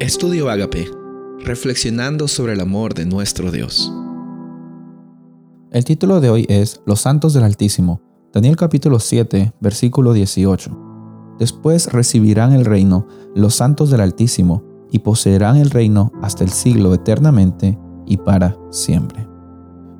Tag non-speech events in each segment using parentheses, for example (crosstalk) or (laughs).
Estudio Agape, reflexionando sobre el amor de nuestro Dios. El título de hoy es Los Santos del Altísimo, Daniel capítulo 7, versículo 18. Después recibirán el reino los santos del Altísimo y poseerán el reino hasta el siglo eternamente y para siempre.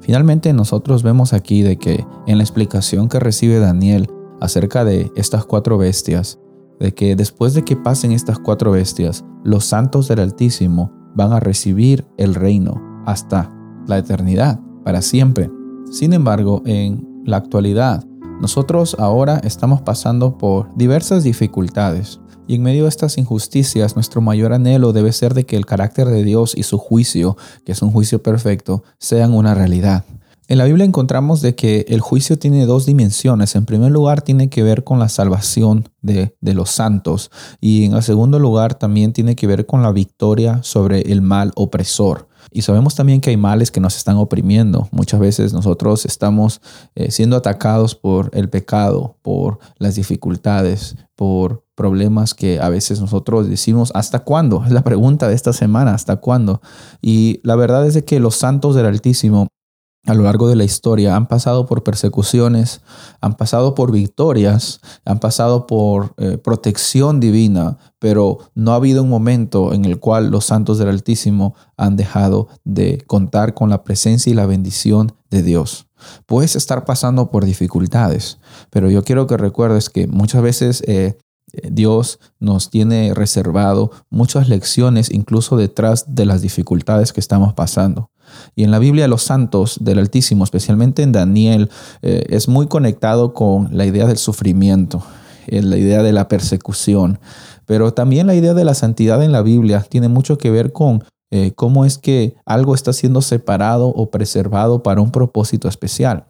Finalmente nosotros vemos aquí de que en la explicación que recibe Daniel acerca de estas cuatro bestias, de que después de que pasen estas cuatro bestias, los santos del Altísimo van a recibir el reino hasta la eternidad, para siempre. Sin embargo, en la actualidad, nosotros ahora estamos pasando por diversas dificultades. Y en medio de estas injusticias, nuestro mayor anhelo debe ser de que el carácter de Dios y su juicio, que es un juicio perfecto, sean una realidad. En la Biblia encontramos de que el juicio tiene dos dimensiones. En primer lugar, tiene que ver con la salvación de, de, los santos y en el segundo lugar también tiene que ver con la victoria sobre el mal opresor. Y sabemos también que hay males que nos están oprimiendo. Muchas veces nosotros estamos eh, siendo atacados por el pecado, por las dificultades, por problemas que a veces nosotros decimos, ¿hasta cuándo? (laughs) Es la pregunta de esta semana, ¿hasta cuándo? Y la verdad es de que los santos del Altísimo a lo largo de la historia han pasado por persecuciones, han pasado por victorias, han pasado por eh, protección divina, pero no ha habido un momento en el cual los santos del Altísimo han dejado de contar con la presencia y la bendición de Dios. Puedes estar pasando por dificultades, pero yo quiero que recuerdes que muchas veces eh, Dios nos tiene reservado muchas lecciones incluso detrás de las dificultades que estamos pasando. Y en la Biblia los santos del Altísimo, especialmente en Daniel, eh, es muy conectado con la idea del sufrimiento, eh, la idea de la persecución, pero también la idea de la santidad en la Biblia tiene mucho que ver con eh, cómo es que algo está siendo separado o preservado para un propósito especial.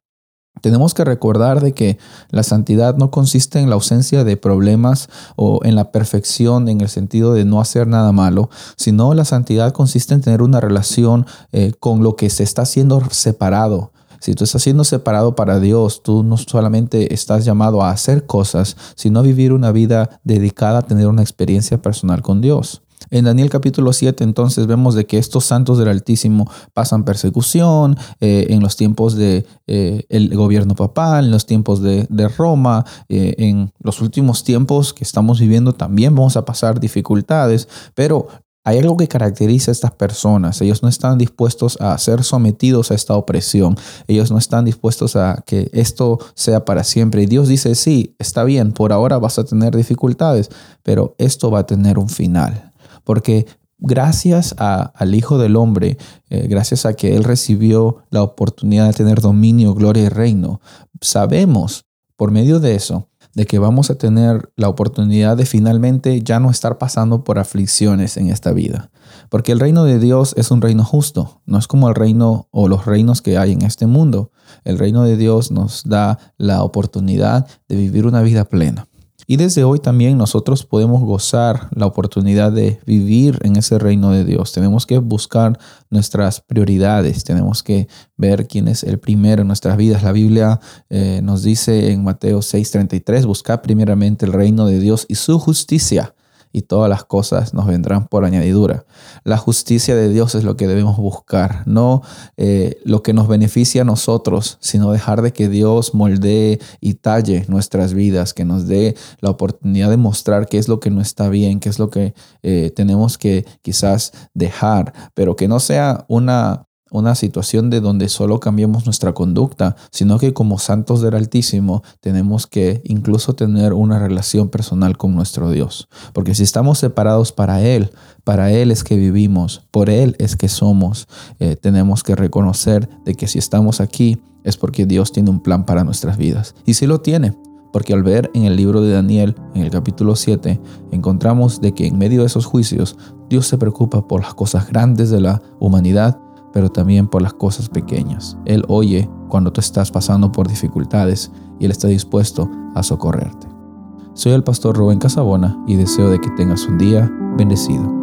Tenemos que recordar de que la santidad no consiste en la ausencia de problemas o en la perfección en el sentido de no hacer nada malo, sino la santidad consiste en tener una relación eh, con lo que se está siendo separado. Si tú estás siendo separado para Dios, tú no solamente estás llamado a hacer cosas, sino a vivir una vida dedicada a tener una experiencia personal con Dios. En Daniel capítulo 7 entonces vemos de que estos santos del Altísimo pasan persecución eh, en los tiempos del de, eh, gobierno papal, en los tiempos de, Roma, eh, en los últimos tiempos que estamos viviendo también vamos a pasar dificultades, pero hay algo que caracteriza a estas personas. Ellos no están dispuestos a ser sometidos a esta opresión. Ellos no están dispuestos a que esto sea para siempre. Y Dios dice, sí, está bien, por ahora vas a tener dificultades, pero esto va a tener un final porque gracias al Hijo del Hombre, eh, gracias a que Él recibió la oportunidad de tener dominio, gloria y reino, sabemos por medio de eso de que vamos a tener la oportunidad de finalmente ya no estar pasando por aflicciones en esta vida. Porque el reino de Dios es un reino justo, no es como el reino o los reinos que hay en este mundo. El reino de Dios nos da la oportunidad de vivir una vida plena. Y desde hoy también nosotros podemos gozar la oportunidad de vivir en ese reino de Dios. Tenemos que buscar nuestras prioridades, tenemos que ver quién es el primero en nuestras vidas. La Biblia eh, nos dice en Mateo 6:33, buscar primeramente el reino de Dios y su justicia y todas las cosas nos vendrán por añadidura. La justicia de Dios es lo que debemos buscar, no eh, lo que nos beneficia a nosotros, sino dejar de que Dios moldee y talle nuestras vidas, que nos dé la oportunidad de mostrar qué es lo que no está bien, qué es lo que eh, tenemos que quizás dejar, pero que no sea una una situación de donde solo cambiemos nuestra conducta, sino que como santos del Altísimo tenemos que incluso tener una relación personal con nuestro Dios. Porque si estamos separados para Él, para Él es que vivimos, por Él es que somos. Eh, tenemos que reconocer de que si estamos aquí es porque Dios tiene un plan para nuestras vidas. Y si lo tiene, porque al ver en el libro de Daniel, en el capítulo 7, encontramos de que en medio de esos juicios, Dios se preocupa por las cosas grandes de la humanidad pero también por las cosas pequeñas. Él oye cuando tú estás pasando por dificultades y Él está dispuesto a socorrerte. Soy el pastor Rubén Casabona y deseo de que tengas un día bendecido.